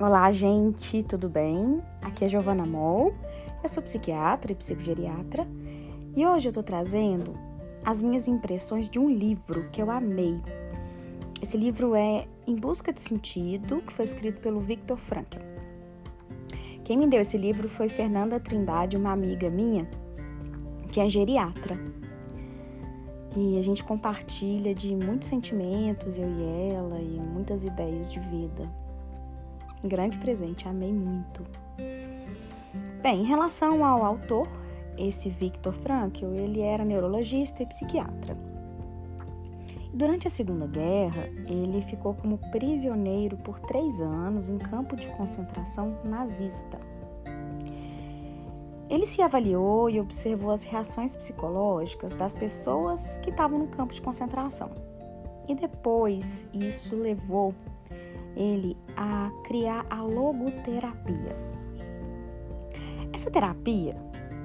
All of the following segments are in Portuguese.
Olá, gente, tudo bem? Aqui é Giovana Moll, eu sou psiquiatra e psicogeriatra e hoje eu tô trazendo as minhas impressões de um livro que eu amei. Esse livro é Em Busca de Sentido, que foi escrito pelo Viktor Frankl. Quem me deu esse livro foi Fernanda Trindade, uma amiga minha, que é geriatra. E a gente compartilha de muitos sentimentos, eu e ela, e muitas ideias de vida. Grande presente, amei muito. Bem, em relação ao autor, esse Viktor Frankl, ele era neurologista e psiquiatra. Durante a Segunda Guerra, ele ficou como prisioneiro por três anos em campo de concentração nazista. Ele se avaliou e observou as reações psicológicas das pessoas que estavam no campo de concentração. E depois isso levou ele a criar a logoterapia. Essa terapia,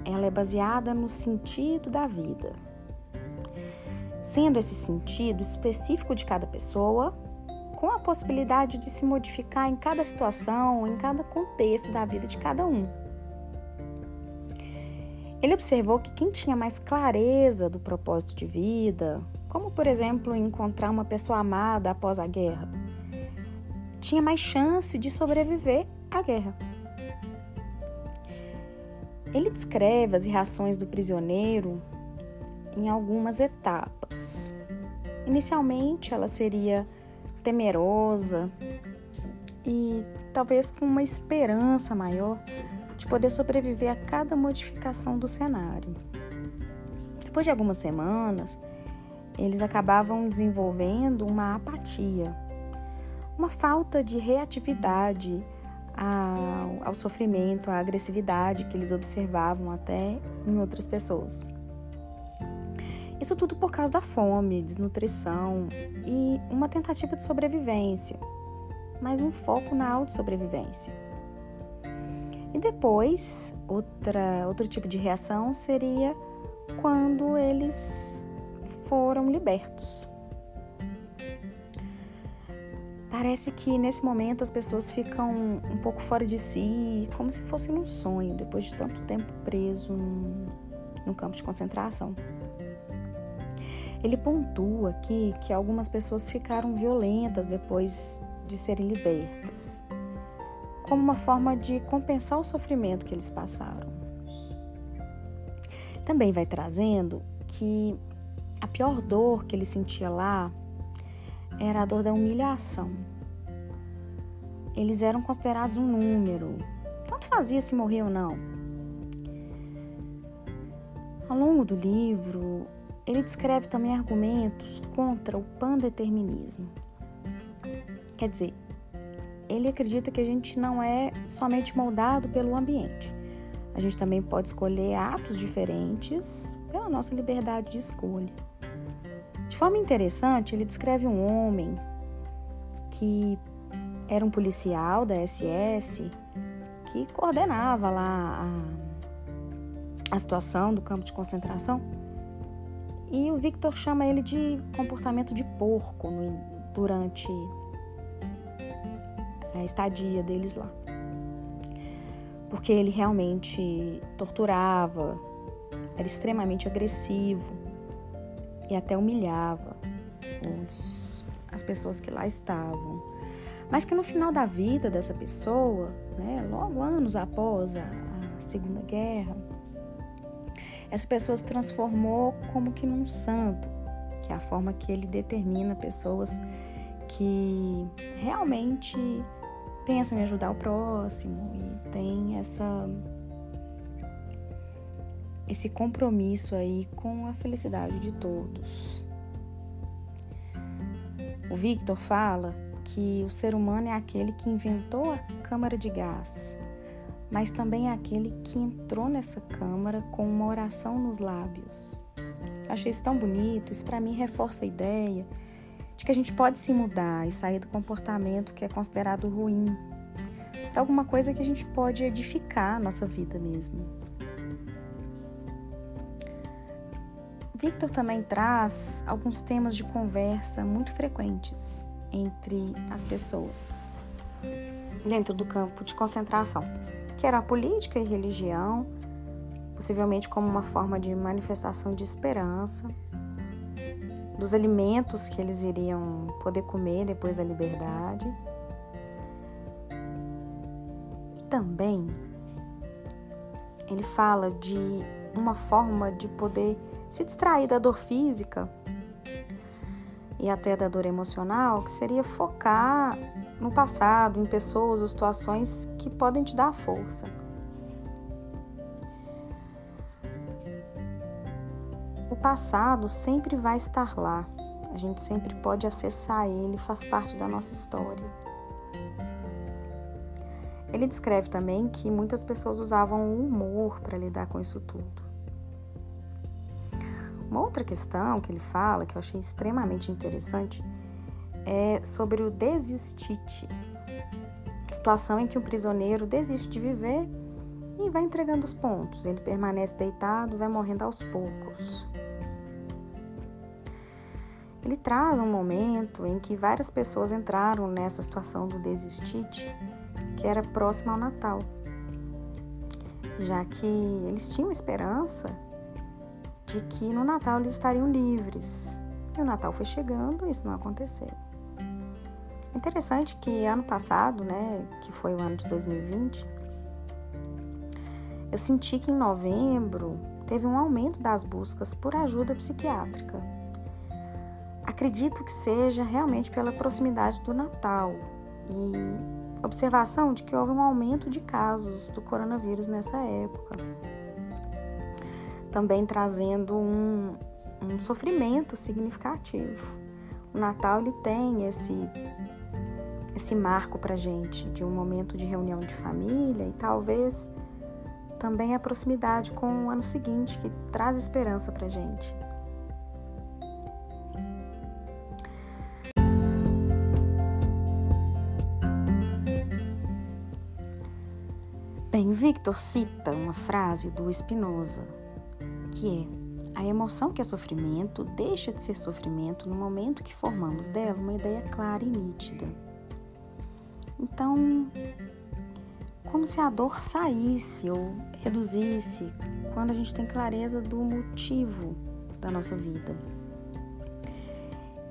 ela é baseada no sentido da vida. Sendo esse sentido específico de cada pessoa, com a possibilidade de se modificar em cada situação, em cada contexto da vida de cada um. Ele observou que quem tinha mais clareza do propósito de vida, como por exemplo encontrar uma pessoa amada após a guerra, tinha mais chance de sobreviver à guerra. Ele descreve as reações do prisioneiro em algumas etapas. Inicialmente, ela seria temerosa e talvez com uma esperança maior de poder sobreviver a cada modificação do cenário. Depois de algumas semanas, eles acabavam desenvolvendo uma apatia uma falta de reatividade ao, ao sofrimento, à agressividade que eles observavam até em outras pessoas. Isso tudo por causa da fome, desnutrição e uma tentativa de sobrevivência, mas um foco na autossobrevivência. E depois, outra, outro tipo de reação seria quando eles foram libertos. Parece que nesse momento as pessoas ficam um pouco fora de si, como se fosse num sonho, depois de tanto tempo preso no campo de concentração. Ele pontua aqui que algumas pessoas ficaram violentas depois de serem libertas, como uma forma de compensar o sofrimento que eles passaram. Também vai trazendo que a pior dor que ele sentia lá era a dor da humilhação. Eles eram considerados um número, tanto fazia se morrer ou não. Ao longo do livro, ele descreve também argumentos contra o pandeterminismo. Quer dizer, ele acredita que a gente não é somente moldado pelo ambiente. A gente também pode escolher atos diferentes pela nossa liberdade de escolha. De forma interessante, ele descreve um homem que era um policial da SS que coordenava lá a, a situação do campo de concentração. E o Victor chama ele de comportamento de porco no, durante a estadia deles lá. Porque ele realmente torturava, era extremamente agressivo e até humilhava os, as pessoas que lá estavam. Mas que no final da vida dessa pessoa, né, logo anos após a, a Segunda Guerra, essa pessoa se transformou como que num santo, que é a forma que ele determina pessoas que realmente pensam em ajudar o próximo e tem essa esse compromisso aí com a felicidade de todos. O Victor fala que o ser humano é aquele que inventou a câmara de gás, mas também é aquele que entrou nessa câmara com uma oração nos lábios. Achei isso tão bonito, isso para mim reforça a ideia de que a gente pode se mudar e sair do comportamento que é considerado ruim para alguma coisa que a gente pode edificar a nossa vida mesmo. Victor também traz alguns temas de conversa muito frequentes entre as pessoas. dentro do campo de concentração, que era a política e religião, possivelmente como uma forma de manifestação de esperança, dos alimentos que eles iriam poder comer depois da liberdade. Também ele fala de uma forma de poder se distrair da dor física e até da dor emocional, que seria focar no passado, em pessoas ou situações que podem te dar força. O passado sempre vai estar lá. A gente sempre pode acessar ele, faz parte da nossa história. Ele descreve também que muitas pessoas usavam o humor para lidar com isso tudo. Uma outra questão que ele fala, que eu achei extremamente interessante, é sobre o desistite. Situação em que o prisioneiro desiste de viver e vai entregando os pontos. Ele permanece deitado, vai morrendo aos poucos. Ele traz um momento em que várias pessoas entraram nessa situação do desistite, que era próximo ao Natal, já que eles tinham esperança de que no Natal eles estariam livres. E o Natal foi chegando e isso não aconteceu. Interessante que ano passado, né, que foi o ano de 2020, eu senti que em novembro teve um aumento das buscas por ajuda psiquiátrica. Acredito que seja realmente pela proximidade do Natal e observação de que houve um aumento de casos do coronavírus nessa época também trazendo um, um sofrimento significativo. O Natal ele tem esse esse marco para gente de um momento de reunião de família e talvez também a proximidade com o ano seguinte que traz esperança para gente. Bem, Victor cita uma frase do Spinoza que é a emoção que é sofrimento deixa de ser sofrimento no momento que formamos dela uma ideia clara e nítida. Então, como se a dor saísse ou reduzisse quando a gente tem clareza do motivo da nossa vida.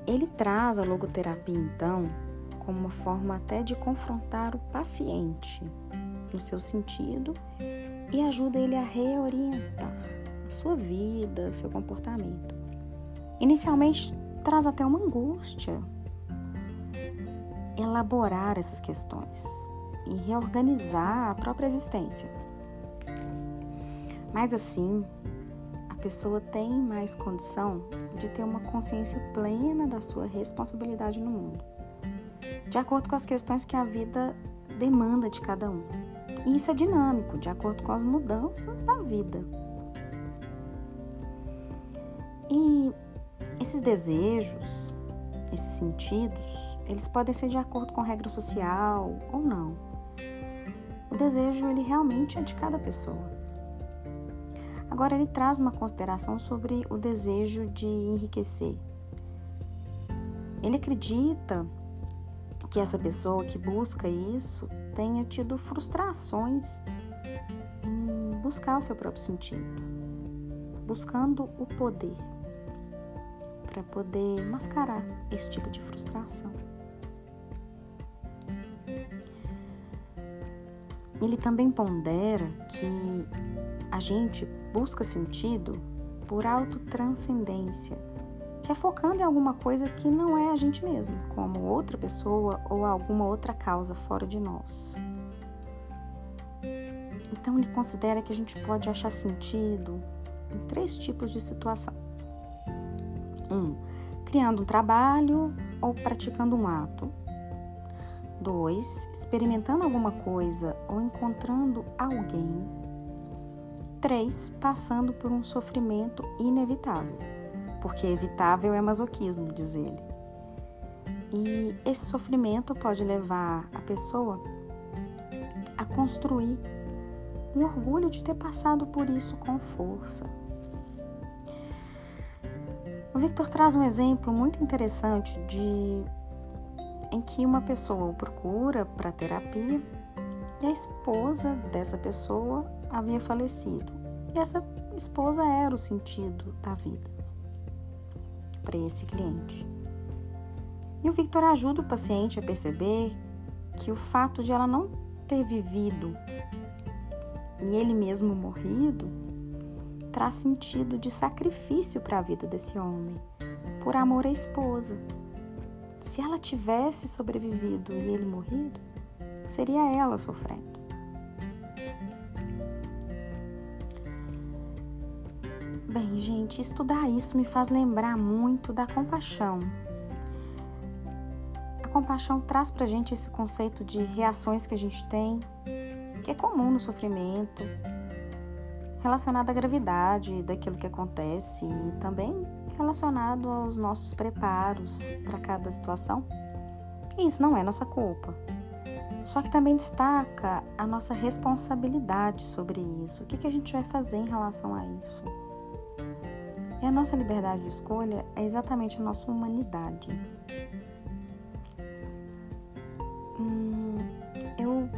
Ele traz a logoterapia, então, como uma forma até de confrontar o paciente no seu sentido e ajuda ele a reorientar sua vida, seu comportamento. Inicialmente traz até uma angústia elaborar essas questões e reorganizar a própria existência. Mas assim, a pessoa tem mais condição de ter uma consciência plena da sua responsabilidade no mundo, de acordo com as questões que a vida demanda de cada um. E isso é dinâmico, de acordo com as mudanças da vida. E esses desejos, esses sentidos, eles podem ser de acordo com regra social ou não. O desejo, ele realmente é de cada pessoa. Agora, ele traz uma consideração sobre o desejo de enriquecer. Ele acredita que essa pessoa que busca isso tenha tido frustrações em buscar o seu próprio sentido, buscando o poder para poder mascarar esse tipo de frustração. Ele também pondera que a gente busca sentido por autotranscendência, que é focando em alguma coisa que não é a gente mesmo, como outra pessoa ou alguma outra causa fora de nós. Então ele considera que a gente pode achar sentido em três tipos de situação. Um, criando um trabalho ou praticando um ato. 2. Experimentando alguma coisa ou encontrando alguém. 3. Passando por um sofrimento inevitável, porque evitável é masoquismo, diz ele. E esse sofrimento pode levar a pessoa a construir um orgulho de ter passado por isso com força, o Victor traz um exemplo muito interessante de em que uma pessoa o procura para terapia e a esposa dessa pessoa havia falecido. E essa esposa era o sentido da vida para esse cliente. E o Victor ajuda o paciente a perceber que o fato de ela não ter vivido e ele mesmo morrido traz sentido de sacrifício para a vida desse homem, por amor à esposa. Se ela tivesse sobrevivido e ele morrido, seria ela sofrendo. Bem, gente, estudar isso me faz lembrar muito da compaixão. A compaixão traz pra gente esse conceito de reações que a gente tem, que é comum no sofrimento, relacionado à gravidade daquilo que acontece e também relacionado aos nossos preparos para cada situação. E isso não é nossa culpa. Só que também destaca a nossa responsabilidade sobre isso. O que, a gente vai fazer em relação a isso? E a nossa liberdade de escolha é exatamente a nossa humanidade. Hum, eu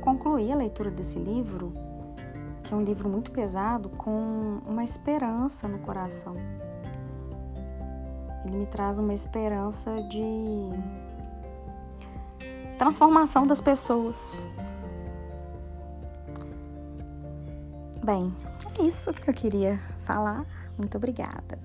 concluí a leitura desse livro, que é um livro muito pesado, com uma esperança no coração. Ele me traz uma esperança de transformação das pessoas. Bem, é isso que eu queria falar. Muito obrigada.